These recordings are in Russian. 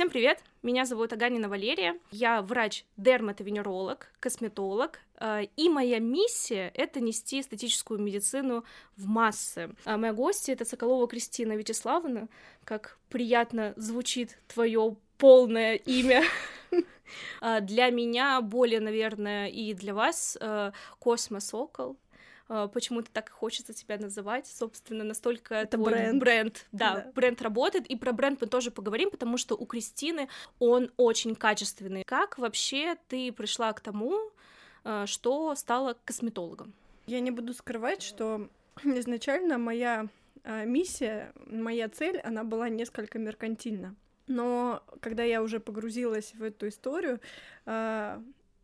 Всем привет! Меня зовут Аганина Валерия. Я врач-дерматовенеролог, косметолог. э, И моя миссия — это нести эстетическую медицину в массы. А Моя гостья — это Соколова Кристина Вячеславовна. Как приятно звучит твое полное имя. А, Для меня более, наверное, и для вас э, Космо Сокол. А, Почему-то так и хочется тебя называть, собственно, настолько Это твой бренд. бренд, да, Да. бренд работает, и про бренд мы тоже поговорим, потому что у Кристины он очень качественный. Как вообще ты пришла к тому, э, что стала косметологом? Я не буду скрывать, что изначально моя а, миссия, моя цель, она была несколько меркантильна. Но когда я уже погрузилась в эту историю, а,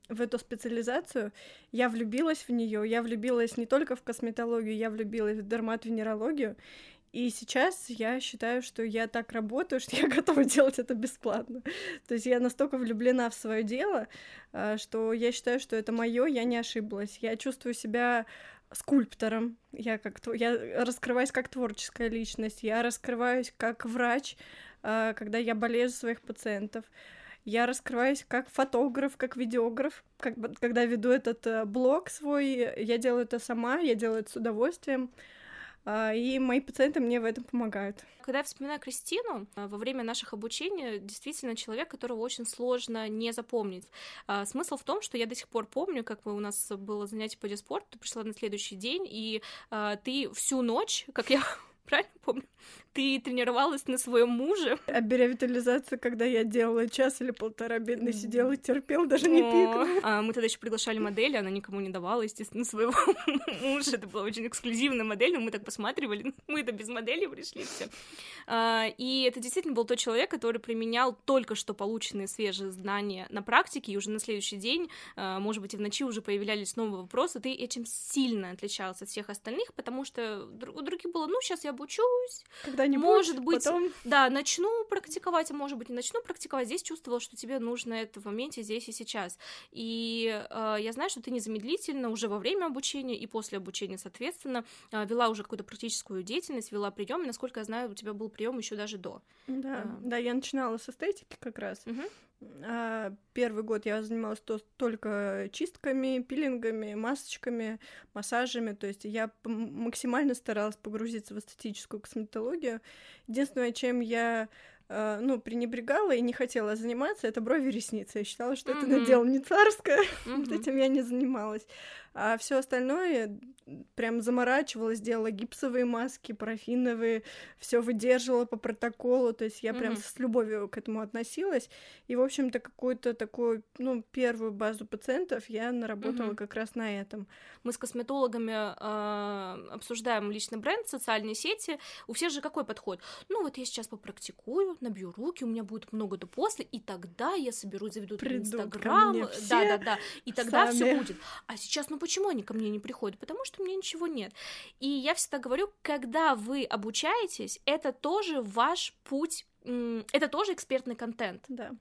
в эту специализацию, я влюбилась в нее. Я влюбилась не только в косметологию, я влюбилась в дерматовенерологию. И сейчас я считаю, что я так работаю, что я готова делать это бесплатно. То есть я настолько влюблена в свое дело, а, что я считаю, что это мое, я не ошиблась. Я чувствую себя скульптором, я как я раскрываюсь как творческая личность, я раскрываюсь как врач, а, когда я болею за своих пациентов. Я раскрываюсь как фотограф, как видеограф, как когда веду этот э, блог свой, я делаю это сама, я делаю это с удовольствием, а, и мои пациенты мне в этом помогают. Когда я вспоминаю Кристину, э, во время наших обучений действительно человек, которого очень сложно не запомнить. А, Смысл в том, что я до сих пор помню, как мы- у нас было занятие по диспорту, ты пришла на следующий день, и а, ты всю ночь, как я правильно помню, ты тренировалась на своем муже. А биоревитализация, когда я делала час или полтора, бедный сидел и терпел, даже не пикнул. а, Мы тогда еще приглашали модель, она никому не давала, естественно, своего мужа. Это была очень эксклюзивная модель, но мы так посматривали, мы это без модели пришли все. И это действительно был тот человек, который применял только что полученные свежие знания на практике, и уже на следующий день, а, может быть, и в ночи уже появлялись новые вопросы. Ты этим сильно отличался от всех остальных, потому что у других было, ну, сейчас я обучусь, Когда-нибудь, Может быть, потом да, начну практиковать, а может быть, не начну практиковать. Здесь чувствовала, что тебе нужно это в моменте здесь и сейчас. И э, я знаю, что ты незамедлительно уже во время обучения и после обучения, соответственно, э, вела уже какую-то практическую деятельность, вела прием. Насколько я знаю, у тебя был прием еще даже до. Да, А. да, я начинала с эстетики как раз. Мгм. А, Первый год я занималась то- только чистками, пилингами, масочками, массажами. То есть я максимально старалась погрузиться в эстетическую косметологию. Единственное, чем я а, ну, пренебрегала и не хотела заниматься, это брови и ресницы. Я считала, что это Мгм. дело не царское, Мгм. этим я не занималась. А все остальное прям заморачивалась, делала гипсовые маски, парафиновые, все выдерживала по протоколу, то есть я прям Мгм. с любовью к этому относилась. И, в общем-то, какую-то такую, ну, первую базу пациентов я наработала Мгм. как раз на этом. Мы с косметологами э, обсуждаем личный бренд, социальные сети. У всех же какой подход? Ну, вот я сейчас попрактикую, набью руки, у меня будет много до после, и тогда я соберусь, заведу Инстаграм. Да, да, да. И тогда все будет. А сейчас, ну почему они ко мне не приходят? Потому что у меня ничего нет. И я всегда говорю, когда вы обучаетесь, это тоже ваш путь. Это тоже экспертный контент. Да.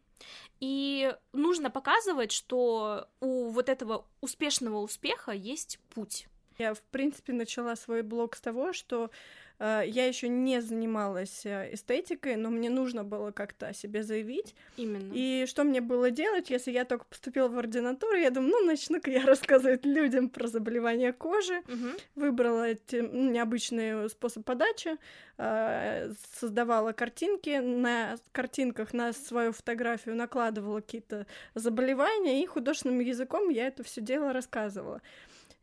И нужно показывать, что у вот этого успешного успеха есть путь. Я, в принципе, начала свой блог с того, что я еще не занималась э, эстетикой, но мне нужно было как-то о себе заявить. Именно. И что мне было делать, если я только поступила в ординатуру? Я думаю, ну, начну-ка я рассказывать людям про заболевания кожи. Мгм. Выбрала эти, м, необычный способ подачи, э, создавала картинки, на картинках на свою фотографию накладывала какие-то заболевания, и художественным языком я это все дело рассказывала.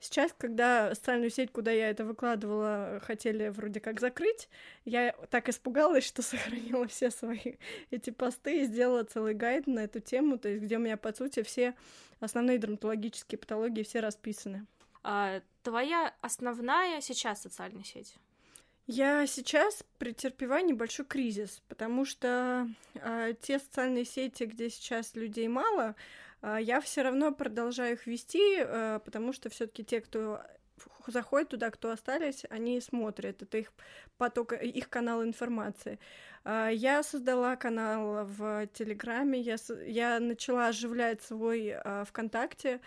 Сейчас, когда социальную сеть, куда я это выкладывала, хотели вроде как закрыть, я так испугалась, что сохранила все свои эти посты и сделала целый гайд на эту тему, то есть где у меня, по сути, все основные дерматологические патологии все расписаны. А, твоя основная сейчас социальная сеть? Я сейчас претерпеваю небольшой кризис, потому что а, те социальные сети, где сейчас людей мало, я все равно продолжаю их вести, а, потому что все-таки те, кто заходит туда, кто остались, они смотрят. Это их поток, их канал информации. А, Я создала канал в Телеграме, я, я начала оживлять свой а, ВКонтакте.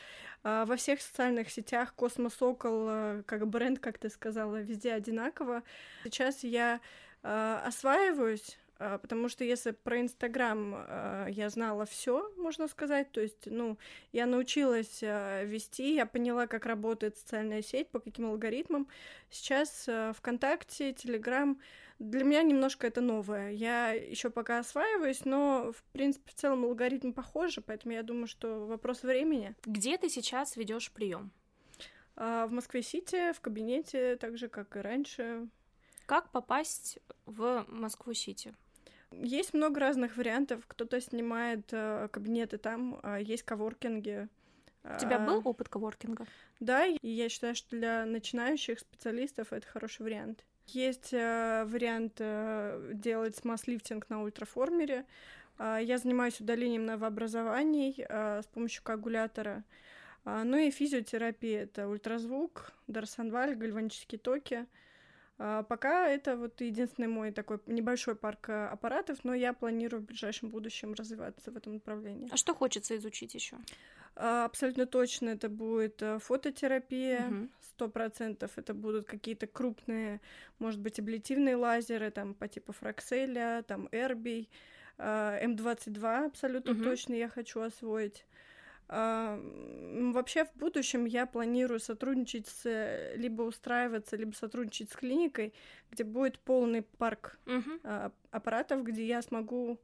А, Во всех социальных сетях Космосокол, а, как бренд, как ты сказала, везде одинаково. Сейчас я а, осваиваюсь, а, потому что если про Инстаграм а, я знала все, можно сказать, то есть, ну, я научилась а, вести, я поняла, как работает социальная сеть, по каким алгоритмам. Сейчас ВКонтакте, Телеграм, для меня немножко это новое. Я еще пока осваиваюсь, но, в принципе, в целом алгоритм похожи, поэтому я думаю, что вопрос времени. Где ты сейчас ведешь прием? В Москве-Сити, в кабинете, так же, как и раньше. Как попасть в Москву-Сити? Есть много разных вариантов. Кто-то снимает э, кабинеты там, э, есть коворкинги. У тебя был опыт коворкинга? Да, и я считаю, что для начинающих специалистов это хороший вариант. Есть э, вариант э, делать смаз-лифтинг на ультраформере. Э, я занимаюсь удалением новообразований э, с помощью коагулятора. Э, ну и физиотерапия — это ультразвук, дарсонваль, гальванические токи — а, пока это вот единственный мой такой небольшой парк э, аппаратов, но я планирую в ближайшем будущем развиваться в этом направлении. А что хочется изучить еще? А, абсолютно точно это будет э, фототерапия, сто процентов это будут какие-то крупные, может быть, аблитивные лазеры, там по типу Фракселя, там Эрбий, М22 абсолютно угу. точно я хочу освоить. А, вообще в будущем я планирую сотрудничать с либо устраиваться, либо сотрудничать с клиникой, где будет полный парк uh-huh. аппаратов, где я смогу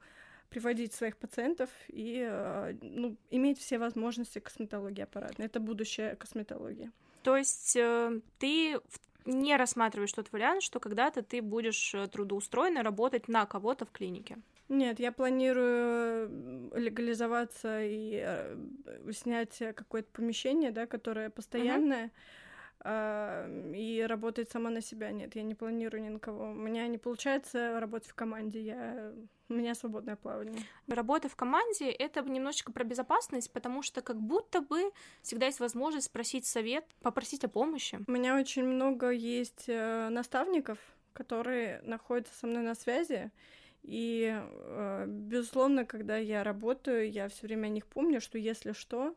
приводить своих пациентов и а, ну, иметь все возможности косметологии аппаратной. Это будущее косметологии. То есть э, ты не рассматриваешь тот вариант, что когда-то ты будешь э, трудоустроена работать на кого-то в клинике? Нет, я планирую легализоваться и э, снять какое-то помещение, да, которое постоянное. Uh-huh и работать сама на себя. Нет, я не планирую ни на кого. У меня не получается работать в команде, я... у меня свободное плавание. Работа в команде — это немножечко про безопасность, потому что как будто бы всегда есть возможность спросить совет, попросить о помощи. У меня очень много есть э, наставников, которые находятся со мной на связи, и, э, безусловно, когда я работаю, я все время о них помню, что если что,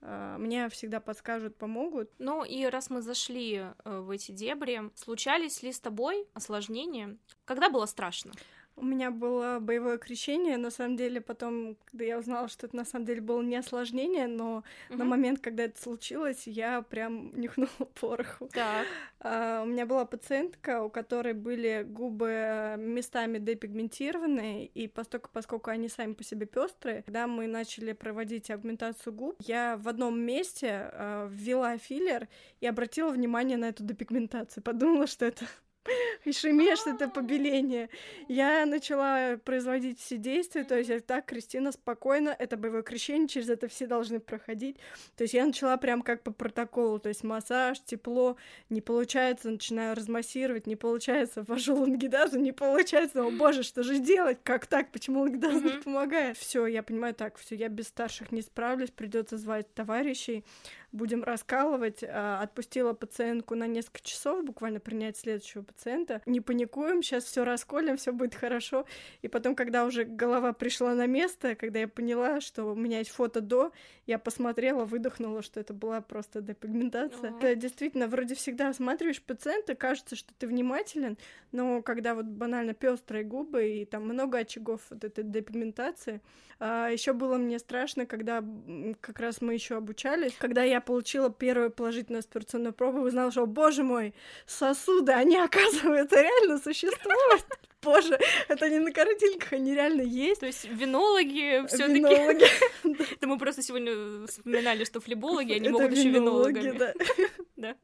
э, мне всегда подскажут, помогут. Ну и раз мы зашли э, в эти дебри, случались ли с тобой осложнения? Когда было страшно? У меня было боевое крещение, на самом деле, потом, когда я узнала, что это на самом деле было не осложнение, но угу. на момент, когда это случилось, я прям нюхнула пороху. Так. А, у меня была пациентка, у которой были губы местами депигментированные, и поскольку, поскольку они сами по себе пестрые, когда мы начали проводить агментацию губ, я в одном месте а, ввела филлер и обратила внимание на эту депигментацию, подумала, что это Ишемия, что это побеление. Я начала производить все действия, то есть так, Кристина, спокойно, это боевое крещение, через это все должны проходить. То есть я начала прям как по протоколу, то есть массаж, тепло, не получается, начинаю размассировать, не получается, ввожу лангидазу, не получается, о боже, что же делать, как так, почему лангидаза не помогает? Все, я понимаю, так, все, я без старших не справлюсь, придется звать товарищей, будем раскалывать. А, отпустила пациентку на несколько часов, буквально принять следующего пациента. Не паникуем, сейчас все расколем, все будет хорошо. И потом, когда уже голова пришла на место, когда я поняла, что у меня есть фото до, я посмотрела, выдохнула, что это была просто депигментация. Это действительно, вроде всегда осматриваешь пациента, кажется, что ты внимателен, но когда вот банально пестрые губы и там много очагов вот этой депигментации, а, еще было мне страшно, когда как раз мы еще обучались, когда я получила первую положительную аспирационную пробу, узнала, что, боже мой, сосуды, они, оказывается, реально существуют. Боже, это не на картинках, они реально есть. То есть винологи все таки Винологи. Это мы просто сегодня вспоминали, что флебологи, они могут еще винологами. Да.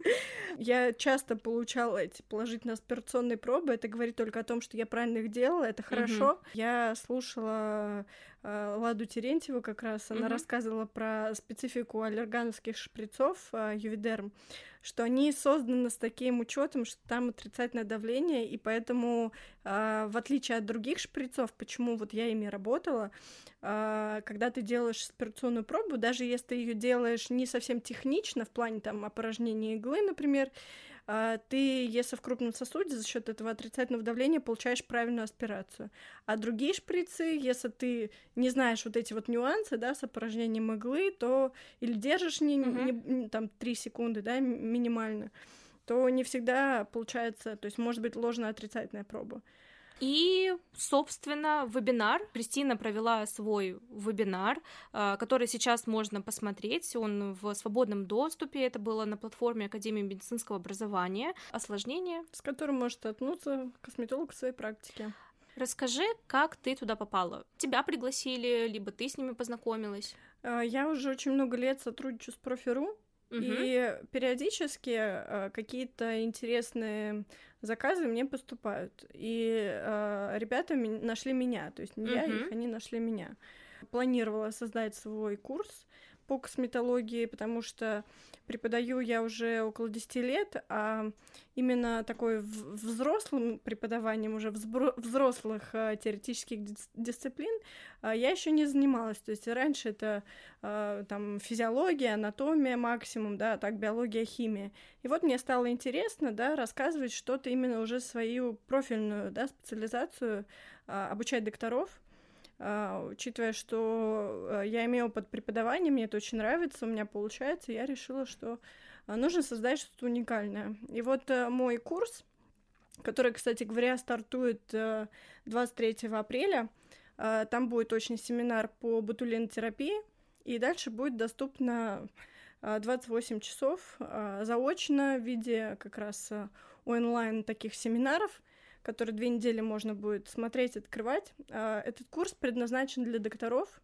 Я часто получала эти положительные аспирационные пробы. Это говорит только о том, что я правильно их делала, это хорошо. Я слушала э, Ладу Терентьеву как раз, она рассказывала про специфику аллергановских шприцов э, Ювидерм что они созданы с таким учетом, что там отрицательное давление, и поэтому, э, в отличие от других шприцов, почему вот я ими работала, э, когда ты делаешь аспирационную пробу, даже если ты ее делаешь не совсем технично в плане там опорожнения иглы, например, а, ты, если в крупном сосуде, за счет этого отрицательного давления получаешь правильную аспирацию. А другие шприцы, если ты не знаешь вот эти вот нюансы, да, с опорожнением иглы, то или держишь не, mm-hmm. не, там 3 секунды, да, минимально, то не всегда получается, то есть может быть ложно-отрицательная проба. И, собственно, вебинар. Кристина провела свой вебинар, а, который сейчас можно посмотреть. Он в свободном доступе. Это было на платформе Академии медицинского образования. Осложнение. С которым может столкнуться косметолог в своей практике. Расскажи, как ты туда попала? Тебя пригласили, либо ты с ними познакомилась? А, я уже очень много лет сотрудничаю с Профи.ру, Угу. И периодически э, какие-то интересные заказы мне поступают. И э, ребята нашли меня, то есть не угу. я их, они нашли меня. Планировала создать свой курс по косметологии, потому что преподаю я уже около 10 лет, а именно такой взрослым преподаванием уже взрослых а, теоретических дисциплин а, я еще не занималась. То есть раньше это а, там физиология, анатомия максимум, да, так биология, химия. И вот мне стало интересно, да, рассказывать что-то именно уже свою профильную, да, специализацию, обучать докторов. Uh, учитывая, что uh, я имею опыт преподавания, мне это очень нравится, у меня получается, я решила, что uh, нужно создать что-то уникальное. И вот мой курс, который, кстати говоря, стартует 23 апреля, там будет очень семинар по ботулинотерапии, и дальше будет доступно 28 часов заочно в виде как раз онлайн таких семинаров, который две недели можно будет смотреть, открывать. А, этот курс предназначен для докторов,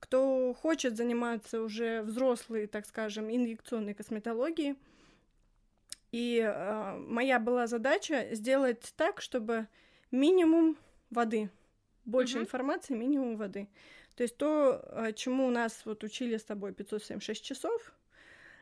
кто хочет заниматься уже взрослой, так скажем, инъекционной косметологией. И э, моя была задача сделать так, чтобы минимум воды, больше mm-hmm. информации, минимум воды. То есть то, чему у нас вот учили с тобой 576 часов,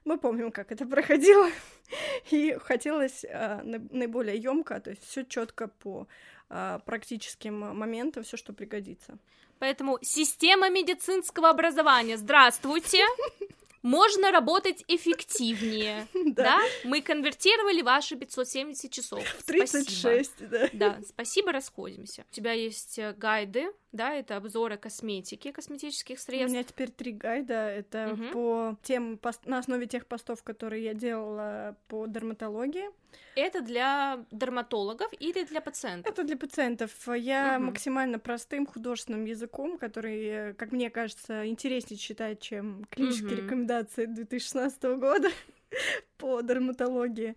мы помним, как это проходило, и хотелось а, наиболее емко, то есть все четко по а, практическим моментам, все, что пригодится. Поэтому система медицинского образования. Здравствуйте! можно работать эффективнее. Да. Мы конвертировали ваши 570 часов. В 36, спасибо. да. Да, спасибо, расходимся. У тебя есть э, гайды, да, это обзоры косметики, косметических средств. У меня теперь три гайда, это угу. по тем, на основе тех постов, которые я делала по дерматологии. Это для дерматологов или для пациентов? Это для пациентов. Я угу. максимально простым художественным языком, который, как мне кажется, интереснее читать, чем клинические угу. рекомендации 2016 года по дерматологии.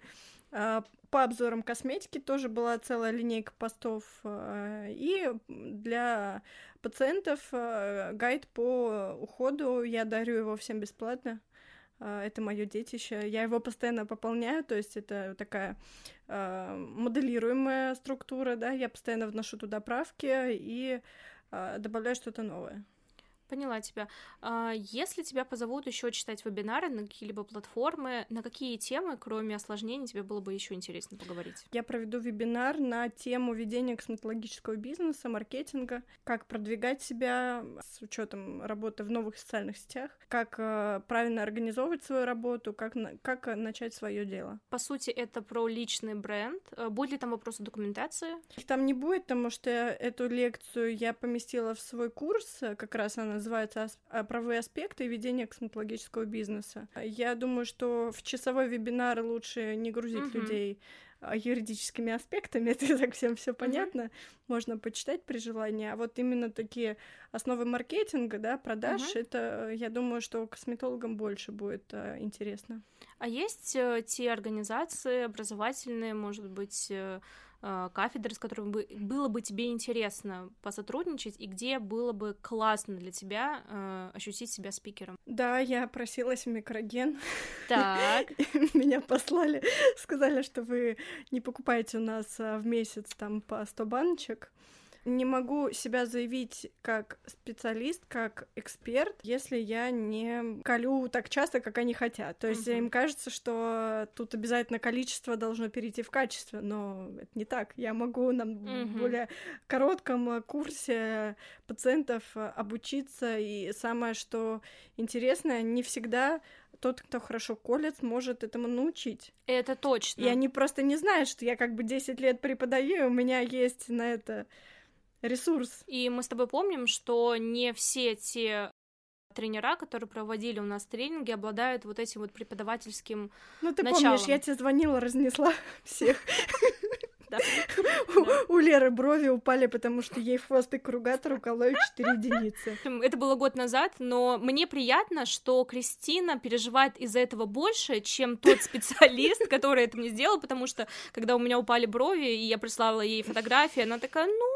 А, по обзорам косметики тоже была целая линейка постов. А, и для пациентов а, гайд по уходу. Я дарю его всем бесплатно. Это мое детище. Я его постоянно пополняю, то есть это такая моделируемая структура, да. Я постоянно вношу туда правки и добавляю что-то новое. Поняла тебя. А, если тебя позовут еще читать вебинары на какие-либо платформы, на какие темы, кроме осложнений, тебе было бы еще интересно поговорить? Я проведу вебинар на тему ведения косметологического бизнеса, маркетинга, как продвигать себя с учетом работы в новых социальных сетях, как э, правильно организовывать свою работу, как, как начать свое дело. По сути, это про личный бренд. Э, будет ли там вопрос документации? Их там не будет, потому что эту лекцию я поместила в свой курс, как раз она называется а, «Правовые аспекты ведения косметологического бизнеса». Я думаю, что в часовой вебинар лучше не грузить uh-huh. людей а, юридическими аспектами, это так всем все понятно, uh-huh. можно почитать при желании. А вот именно такие основы маркетинга, да, продаж, uh-huh. это, я думаю, что косметологам больше будет а, интересно. А есть э, те организации образовательные, может быть, Э, кафедры, с которыми бы, было бы тебе интересно посотрудничать, и где было бы классно для тебя э, ощутить себя спикером? Да, я просилась в микроген. Так. Меня послали, сказали, что вы не покупаете у нас а, в месяц там по 100 баночек не могу себя заявить как специалист, как эксперт, если я не колю так часто, как они хотят. То есть uh-huh. им кажется, что тут обязательно количество должно перейти в качество, но это не так. Я могу на uh-huh. более коротком курсе пациентов обучиться, и самое, что интересное, не всегда тот, кто хорошо колет, сможет этому научить. Это точно. И они просто не знают, что я как бы 10 лет преподаю, и у меня есть на это ресурс. И мы с тобой помним, что не все те тренера, которые проводили у нас тренинги, обладают вот этим вот преподавательским Ну, ты началом. помнишь, я тебе звонила, разнесла всех. У Леры брови упали, потому что ей хвост и кругатор укололи 4 единицы. Это было год назад, но мне приятно, что Кристина переживает из-за этого больше, чем тот специалист, который это мне сделал, потому что когда у меня упали брови, и я прислала ей фотографии, она такая, ну,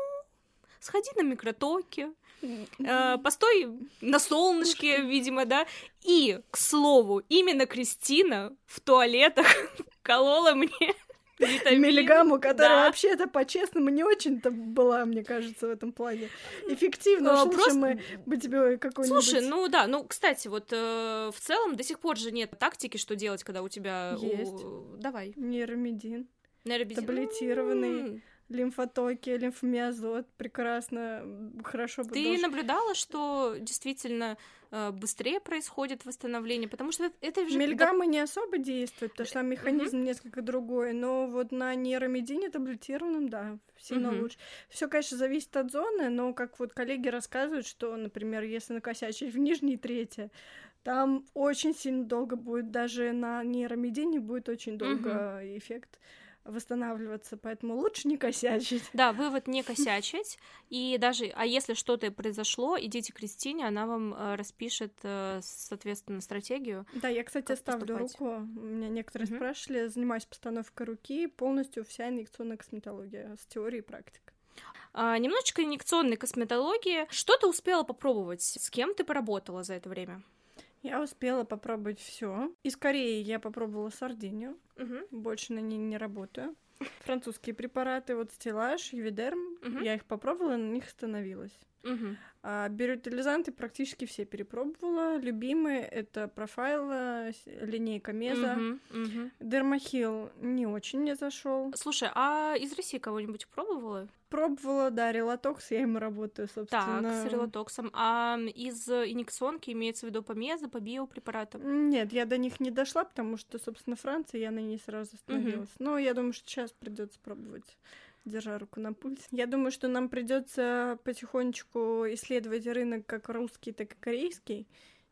сходи на микротоки, э, постой на солнышке, видимо, да. И, к слову, именно Кристина в туалетах колола мне витамин. Миллигамму, которая да. вообще-то по-честному не очень-то была, мне кажется, в этом плане. Эффективно, уж Просто... мы бы тебе какой-нибудь... Слушай, ну да, ну, кстати, вот э, в целом до сих пор же нет тактики, что делать, когда у тебя... Есть. У... Давай. Нейромедин. Нейромедин. Таблетированный. Лимфотоки, лимфомиазот, прекрасно, хорошо Ты дольше. наблюдала, что действительно э, быстрее происходит восстановление, потому что это же... Мельгамма не особо действует, потому что там механизм uh-huh. несколько другой, но вот на нейромедине таблетированном, да, сильно uh-huh. лучше. Все, конечно, зависит от зоны, но как вот коллеги рассказывают, что, например, если накосячить в нижней трети, там очень сильно долго будет, даже на нейромедине будет очень долго uh-huh. эффект восстанавливаться, поэтому лучше не косячить. Да, вывод не косячить, и даже, а если что-то произошло, идите к Кристине, она вам э, распишет, э, соответственно, стратегию. Да, я, кстати, ставлю руку, меня некоторые угу. спрашивали, занимаюсь постановкой руки, полностью вся инъекционная косметология с теорией и практикой. А, немножечко инъекционной косметологии. Что ты успела попробовать? С кем ты поработала за это время? Я успела попробовать все. Из Кореи я попробовала сардинию. Угу. Больше на ней не работаю. Французские препараты, вот стеллаж, ювидерм. Угу. Я их попробовала, на них остановилась. Угу. А бирютилизанты практически все перепробовала. Любимые это профайл, линейка Меза. Угу, угу. Дермахил не очень мне зашел. Слушай, а из России кого-нибудь пробовала? Пробовала, да, релатокс, я им работаю, собственно. Так, с релатоксом. А из инъекционки имеется в виду по мезо, по биопрепаратам? Нет, я до них не дошла, потому что, собственно, Франция, я на ней сразу остановилась. Угу. Но я думаю, что сейчас придется пробовать держа руку на пульс. Я думаю, что нам придется потихонечку исследовать рынок как русский, так и корейский,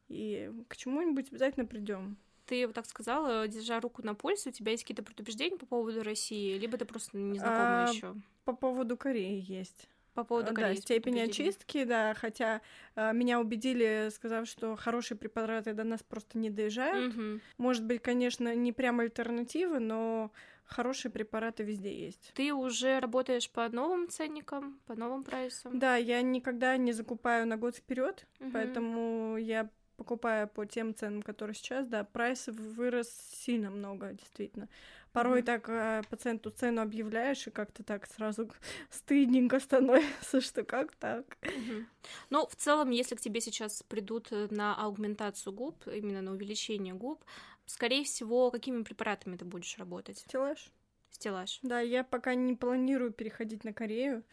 и к чему-нибудь обязательно придем. Ты вот так сказала, держа руку на пульсе, у тебя есть какие-то предубеждения по поводу России, либо ты просто не знакома а, еще? По поводу Кореи есть. По поводу да, степени очистки, да, хотя э, меня убедили, сказав, что хорошие препараты до нас просто не доезжают. Угу. Может быть, конечно, не прям альтернативы, но хорошие препараты везде есть. Ты уже работаешь по новым ценникам, по новым прайсам? Да, я никогда не закупаю на год вперед, угу. поэтому я покупаю по тем ценам, которые сейчас, да, прайс вырос сильно много, действительно. Порой mm-hmm. так э, пациенту цену объявляешь, и как-то так сразу стыдненько становится, что как так. Mm-hmm. Ну, в целом, если к тебе сейчас придут э, на аугментацию губ, именно на увеличение губ, скорее всего, какими препаратами ты будешь работать? Стеллаж. Стеллаж. Да, я пока не планирую переходить на Корею.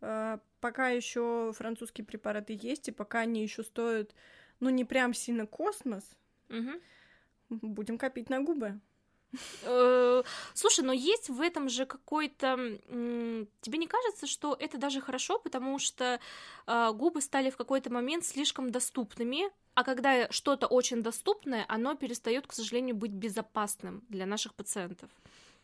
Uh, пока еще французские препараты есть, и пока они еще стоят, ну, не прям сильно космос, угу. будем копить на губы. Э, слушай, но есть в этом же какой-то... Тебе не кажется, что это даже хорошо, потому что а, губы стали в какой-то момент слишком доступными, а когда что-то очень доступное, оно перестает, к сожалению, быть безопасным для наших пациентов.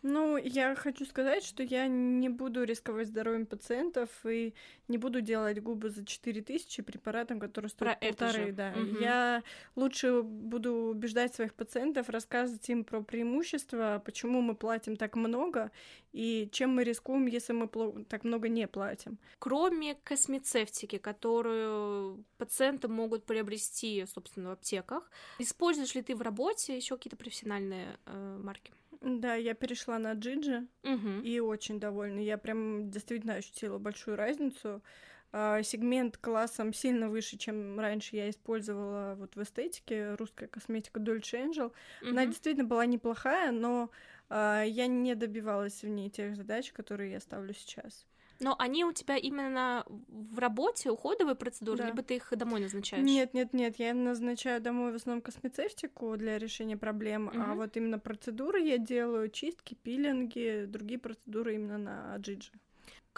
Ну, я хочу сказать, что я не буду рисковать здоровьем пациентов и не буду делать губы за 4000 препаратом, который стоит про полторы, да. Угу. Я лучше буду убеждать своих пациентов, рассказывать им про преимущества, почему мы платим так много и чем мы рискуем, если мы так много не платим. Кроме космецевтики, которую пациенты могут приобрести, собственно, в аптеках, используешь ли ты в работе еще какие-то профессиональные э, марки? Да, я перешла на Джиджи угу. и очень довольна. Я прям действительно ощутила большую разницу. А, сегмент классом сильно выше, чем раньше я использовала вот в эстетике. Русская косметика Dolce Angel. Угу. Она действительно была неплохая, но а, я не добивалась в ней тех задач, которые я ставлю сейчас. Но они у тебя именно в работе, уходовые процедуры, да. либо ты их домой назначаешь? Нет, нет, нет, я назначаю домой в основном космецевтику для решения проблем, угу. а вот именно процедуры я делаю, чистки, пилинги, другие процедуры именно на Аджиджи.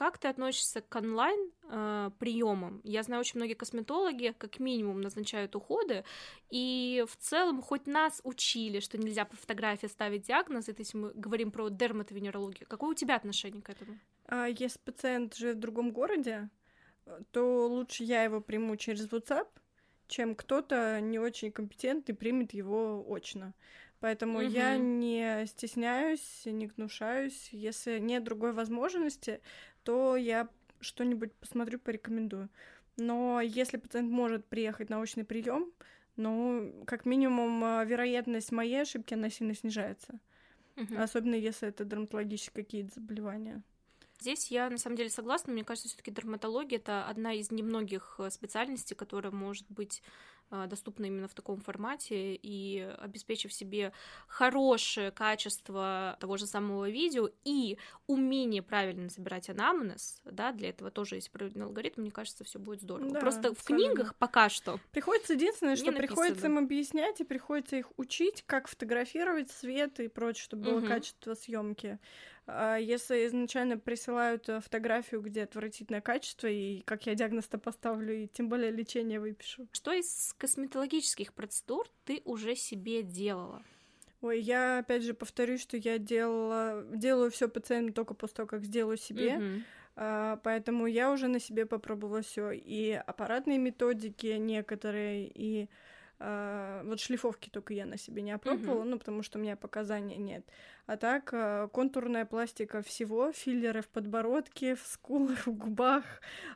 Как ты относишься к онлайн э, приемам? Я знаю, очень многие косметологи как минимум назначают уходы, и в целом хоть нас учили, что нельзя по фотографии ставить диагноз, это если мы говорим про дерматовенерологию, какое у тебя отношение к этому? А если пациент живет в другом городе, то лучше я его приму через WhatsApp, чем кто-то не очень компетентный примет его очно. Поэтому угу. я не стесняюсь, не гнушаюсь. Если нет другой возможности, то я что-нибудь посмотрю, порекомендую. Но если пациент может приехать на очный прием, ну, как минимум, а, вероятность моей ошибки, она сильно снижается. Угу. Особенно если это дерматологические какие-то заболевания. Здесь я на самом деле согласна. Мне кажется, все-таки дерматология это одна из немногих э, специальностей, которая может быть доступна именно в таком формате и обеспечив себе хорошее качество того же самого видео и умение правильно забирать анамнез, да, для этого тоже есть правильный алгоритм, мне кажется, все будет здорово. Да, Просто в книгах пока что приходится единственное, что приходится им объяснять и приходится их учить, как фотографировать свет и прочее, чтобы было угу. качество съемки. А если изначально присылают э, фотографию, где отвратительное качество, и как я диагноз-то поставлю, и тем более лечение выпишу. Что из косметологических процедур ты уже себе делала? Ой, я опять же повторюсь, что я делала, делаю все пациенту только после того, как сделаю себе. А, поэтому я уже на себе попробовала все и аппаратные методики некоторые, и а, вот шлифовки только я на себе не опробовала, uh-huh. ну потому что у меня показаний нет. А так, э, контурная пластика всего, филлеры в подбородке, в скулах, в губах,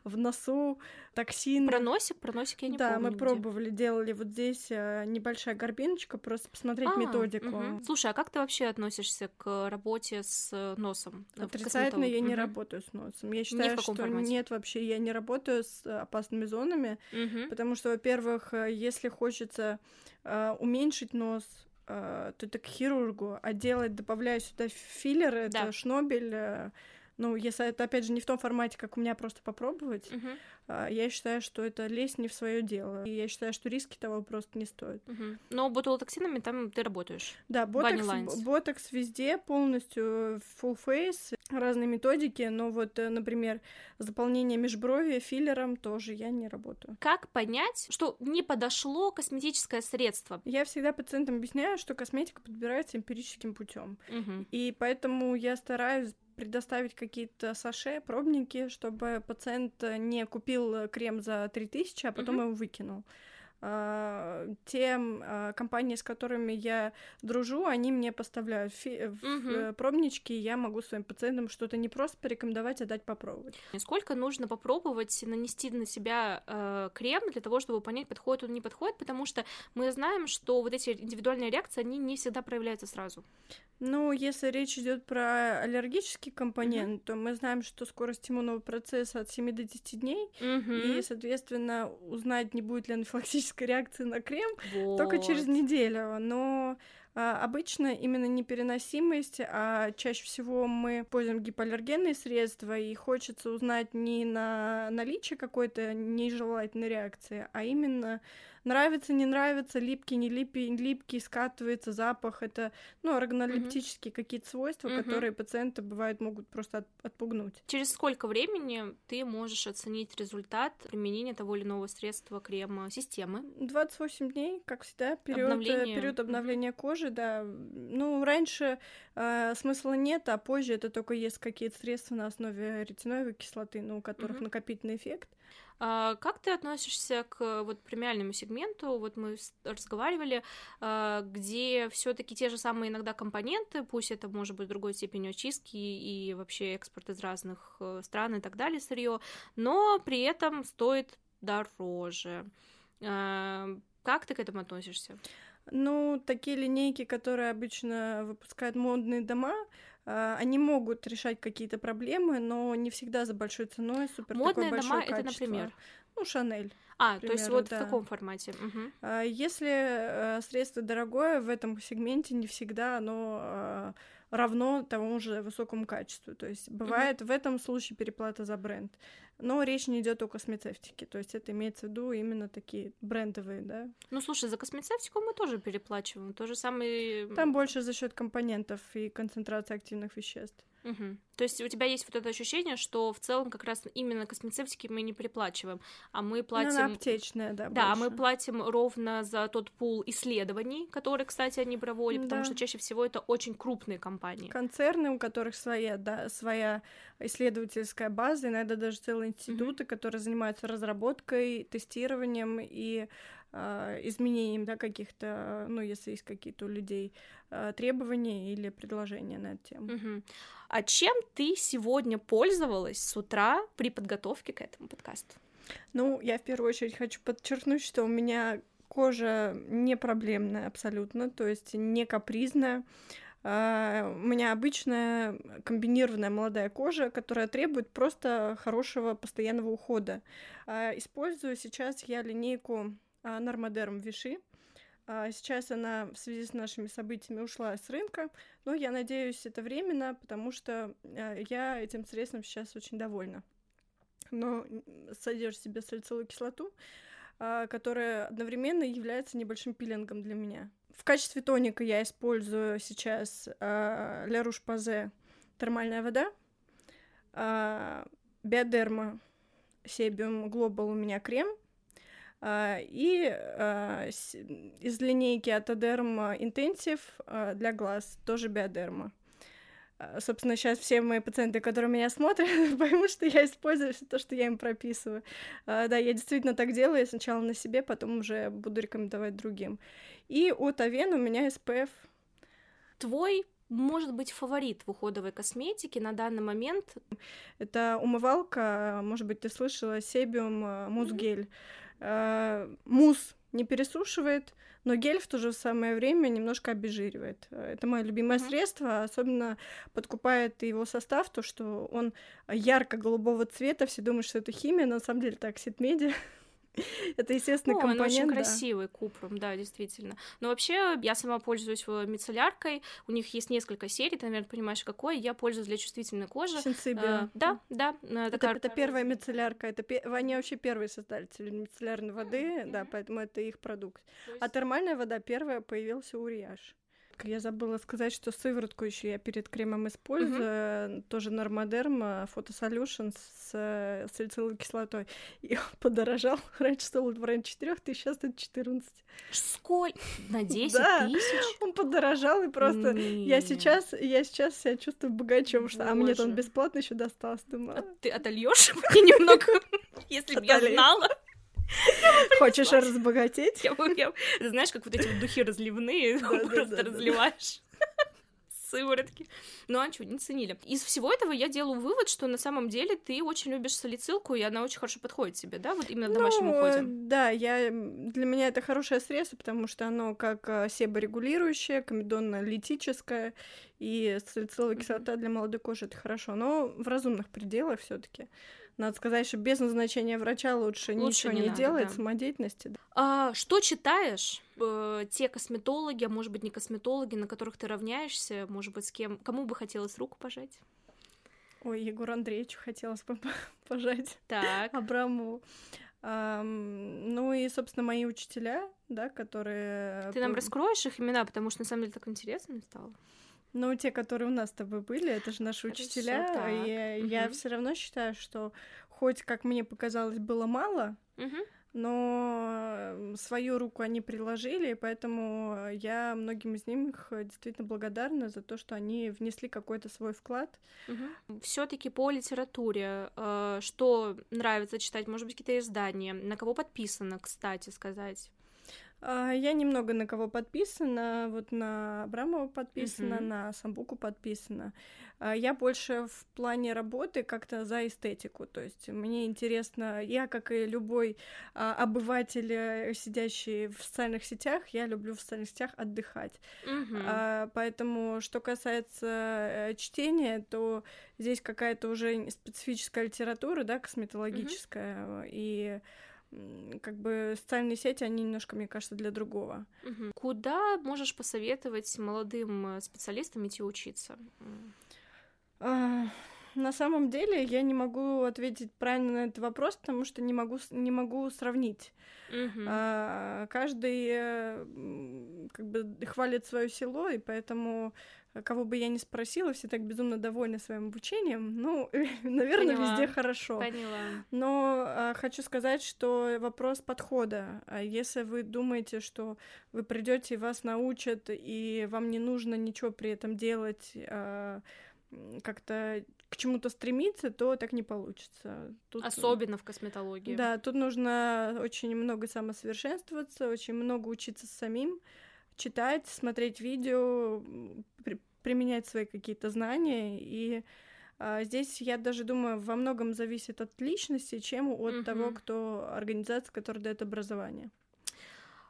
в носу, токсин. Проносик? Проносик я не да, помню. Да, мы где. пробовали, делали вот здесь э, небольшая горбиночка, просто посмотреть а, методику. Угу. Слушай, а как ты вообще относишься к работе с носом? Отрицательно я угу. не работаю с носом. Я считаю, что формате? нет вообще, я не работаю с опасными зонами, угу. потому что, во-первых, э, если хочется уменьшить нос, э, то это к хирургу, а делать, добавляя сюда филлеры, это да. шнобель, э, ну, если это, опять же, не в том формате, как у меня просто попробовать, угу. э, я считаю, что это лезть не в свое дело. И я считаю, что риски того просто не стоят. Угу. Но ботулотоксинами там ты работаешь? Да, ботокс, ботокс везде, полностью full face, разные методики, но вот, э, например, заполнение межброви филлером тоже я не работаю. Как понять, что не подошло косметическое средство? Я всегда пациентам объясняю, что косметика подбирается эмпирическим путем. Угу. И поэтому я стараюсь предоставить какие-то саше, пробники, чтобы пациент не купил крем за 3000, а потом угу. его выкинул. А, те а, компании, с которыми я дружу, они мне поставляют фи- угу. пробнички, и я могу своим пациентам что-то не просто порекомендовать, а дать попробовать. Сколько нужно попробовать нанести на себя э, крем для того, чтобы понять, подходит он, не подходит, потому что мы знаем, что вот эти индивидуальные реакции, они не всегда проявляются сразу. Ну, если речь идет про аллергический компонент, mm-hmm. то мы знаем, что скорость иммунного процесса от 7 до 10 дней, mm-hmm. и, соответственно, узнать, не будет ли анафилактической реакции на крем, вот. только через неделю. Но а, обычно именно непереносимость, а чаще всего мы пользуем гипоаллергенные средства, и хочется узнать не на наличие какой-то нежелательной реакции, а именно Нравится, не нравится, липкий, не липкий, липкий, скатывается запах. Это, ну, органолептические mm-hmm. какие-то свойства, mm-hmm. которые пациенты, бывают, могут просто от, отпугнуть. Через сколько времени ты можешь оценить результат применения того или иного средства, крема, системы? 28 дней, как всегда, период обновления, период обновления mm-hmm. кожи, да. Ну, раньше э, смысла нет, а позже это только есть какие-то средства на основе ретиноевой кислоты, ну, у которых mm-hmm. накопительный эффект. А, как ты относишься к вот премиальному сегменту? Вот мы разговаривали, а, где все-таки те же самые иногда компоненты, пусть это может быть другой степени очистки и вообще экспорт из разных э, стран и так далее сырье, но при этом стоит дороже. А, как ты к этому относишься? Ну, такие линейки, которые обычно выпускают модные дома, они могут решать какие-то проблемы, но не всегда за большой ценой, супер Модные такое большое дома качество. это, например? Ну, Шанель. А, примеру, то есть вот да. в таком формате. Угу. Если э, средство дорогое, в этом сегменте не всегда оно а, равно тому же высокому качеству. То есть бывает угу. в этом случае переплата за бренд. Но речь не идет о космецевтике, то есть это имеется в виду именно такие брендовые, да. Ну слушай, за космецевтику мы тоже переплачиваем, то же самое. Там больше за счет компонентов и концентрации активных веществ. Угу. То есть у тебя есть вот это ощущение, что в целом как раз именно космецевтики мы не приплачиваем, а мы платим... Ну, аптечная, да, Да, больше. мы платим ровно за тот пул исследований, которые, кстати, они проводят, да. потому что чаще всего это очень крупные компании. Концерны, у которых своя, да, своя исследовательская база, иногда даже целые институты, угу. которые занимаются разработкой, тестированием и изменением, да, каких-то, ну, если есть какие-то у людей э, требования или предложения на эту тему. Угу. А чем ты сегодня пользовалась с утра при подготовке к этому подкасту? Ну, я в первую очередь хочу подчеркнуть, что у меня кожа не проблемная абсолютно, то есть не капризная. У меня обычная комбинированная молодая кожа, которая требует просто хорошего постоянного ухода. Использую сейчас я линейку Нормодерм Виши. Сейчас она в связи с нашими событиями ушла с рынка, но я надеюсь, это временно, потому что я этим средством сейчас очень довольна. Но содержит в себе салициловую кислоту, которая одновременно является небольшим пилингом для меня. В качестве тоника я использую сейчас Ля Руш Пазе термальная вода, Биодерма Себиум Глобал у меня крем — а, и а, из линейки Атодерма Intensive а, для глаз, тоже биодерма. Собственно, сейчас все мои пациенты, которые меня смотрят, поймут, что я использую все то, что я им прописываю. Да, я действительно так делаю, я сначала на себе, потом уже буду рекомендовать другим. И от Авен у меня SPF. Твой может быть фаворит в уходовой косметике на данный момент? Это умывалка, может быть, ты слышала, Себиум Музгель. Mm-hmm Э, мусс не пересушивает, но гель в то же самое время немножко обезжиривает. Это мое любимое mm-hmm. средство, особенно подкупает его состав, то, что он ярко-голубого цвета, все думают, что это химия, но на самом деле это оксид меди. Это естественный О, компонент. Он очень да. красивый купром, да, действительно. Но вообще я сама пользуюсь мицелляркой. У них есть несколько серий, ты, наверное, понимаешь, какой. Я пользуюсь для чувствительной кожи. Сенсибио. А, да, да. Э, это, такая... это первая мицеллярка. Это они вообще первые создатели мицеллярной воды, mm-hmm. да, поэтому это их продукт. Есть... А термальная вода первая появился у Риаш. Я забыла сказать, что сыворотку еще я перед кремом использую, uh-huh. тоже Нормодерм Photo Solutions с э, салициловой кислотой. И он подорожал. Раньше стоил в районе 4 тысяч, сейчас это 14. Сколько? На 10 да, тысяч? он подорожал, и просто я сейчас, я сейчас себя чувствую богачом, что а мне-то он бесплатно еще достался. Думаю, а ты отольешь мне немного, если бы я знала? Хочешь разбогатеть? Я, я, знаешь, как вот эти вот духи разливные, да, просто да, да, разливаешь сыворотки. Ну а что, не ценили. Из всего этого я делаю вывод, что на самом деле ты очень любишь салицилку, и она очень хорошо подходит тебе, да, вот именно в домашнем ну, уходе. Да, я... для меня это хорошее средство, потому что оно как а, себорегулирующее, комедонно-литическое, и салициловая кислота для молодой кожи это хорошо, но в разумных пределах все таки надо сказать, что без назначения врача лучше, лучше ничего не, не надо, делать, да. самодеятельности. Да. А, что читаешь? Э, те косметологи, а может быть не косметологи, на которых ты равняешься, может быть с кем, кому бы хотелось руку пожать? Ой, Егор Андреевичу хотелось бы пожать. Так. Абраму. Um, ну и, собственно, мои учителя, да, которые... Ты нам раскроешь их имена, потому что на самом деле так интересно стало. Ну, те, которые у нас с тобой были, это же наши Хорошо, учителя. И угу. я все равно считаю, что хоть, как мне показалось, было мало, угу. но свою руку они приложили, поэтому я многим из них действительно благодарна за то, что они внесли какой-то свой вклад. Угу. Все-таки по литературе, э, что нравится читать, может быть, какие-то издания, на кого подписано, кстати, сказать. А, я немного на кого подписана, вот на Абрамова подписана, uh-huh. на Самбуку подписана. А, я больше в плане работы как-то за эстетику, то есть мне интересно, я, как и любой а, обыватель, э, сидящий в социальных сетях, я люблю в социальных сетях отдыхать. Uh-huh. Поэтому, что касается э, чтения, то здесь какая-то уже специфическая литература, да, косметологическая, uh-huh. и как бы социальные сети, они немножко, мне кажется, для другого. Угу. Куда можешь посоветовать молодым э, специалистам идти учиться? На самом деле я не могу ответить правильно на этот вопрос, потому что не могу, не могу сравнить. Мгм. А, каждый э, как бы хвалит свое село, и поэтому э, кого бы я ни спросила, все так безумно довольны своим обучением. Ну, наверное, Поняла. везде хорошо. Поняла. Но а, хочу сказать, что вопрос подхода. А Если вы думаете, что вы придете и вас научат, и вам не нужно ничего при этом делать, а, как-то к чему-то стремиться, то так не получится. Тут, Особенно в косметологии. Да, тут нужно очень много самосовершенствоваться, очень много учиться самим, читать, смотреть видео, при- применять свои какие-то знания. И а, здесь, я даже думаю, во многом зависит от личности, чем от того, Мгм. кто организация, которая дает образование.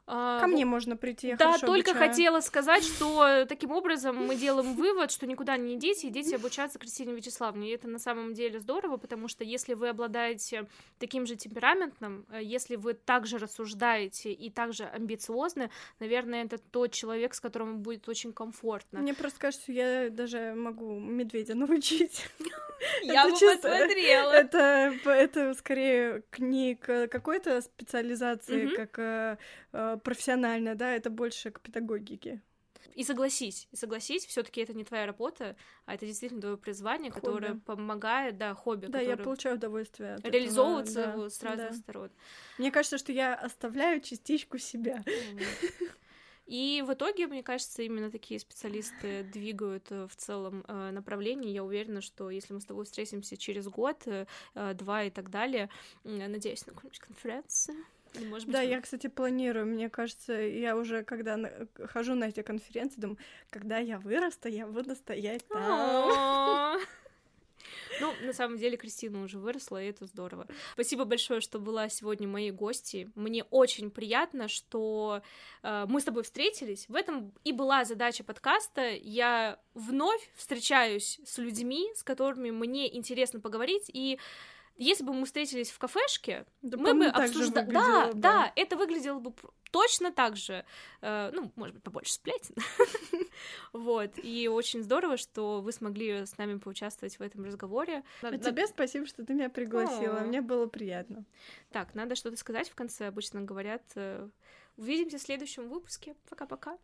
А, Ко мне можно прийти, я Да, только обучаю. хотела сказать, что таким образом мы делаем вывод, что никуда не идите, идите обучаться Кристине Вячеславовне. И это на самом деле здорово, потому что если вы обладаете таким же темпераментом, э, если вы также рассуждаете и также амбициозны, наверное, это тот человек, с которым будет очень комфортно. Мне просто кажется, что я даже могу медведя научить. Я бы посмотрела. Это, скорее не какой-то специализации, как э, э, профессионально, да, это больше к педагогике. И согласись, и согласись, все-таки это не твоя работа, а это действительно твое призвание, Хобби. которое помогает, да, хобби, Да, я получаю удовольствие. от этого, реализовываться да, вот с разных да. сторон. Мне кажется, что я оставляю частичку себя. И в итоге, мне кажется, именно такие специалисты двигают э, в целом э, направлении. Я уверена, что если мы с тобой встретимся через год, э, э, два и так далее, надеюсь, на какую-нибудь конференцию. Или, может быть, Да, мы- я, кстати, планирую. Мне кажется, я уже, когда хожу на эти конференции, думаю, когда я вырасту, я буду стоять там. Ну, на самом деле, Кристина уже выросла, и это здорово. Спасибо большое, что была сегодня моей гостьей. Мне очень приятно, что э, мы с тобой встретились. В этом и была задача подкаста. Я вновь встречаюсь с людьми, с которыми мне интересно поговорить, и если бы мы встретились в кафешке, Да, мы бы обсуждали... Да, выглядело, да, это выглядело бы точно так же. Э, ну, может быть, побольше сплетен. Вот. И очень здорово, что вы смогли с нами поучаствовать в этом разговоре. А тебе спасибо, что ты меня пригласила. Мне было приятно. Так, надо что-то сказать в конце. Обычно говорят. э, Увидимся в следующем выпуске. Пока-пока.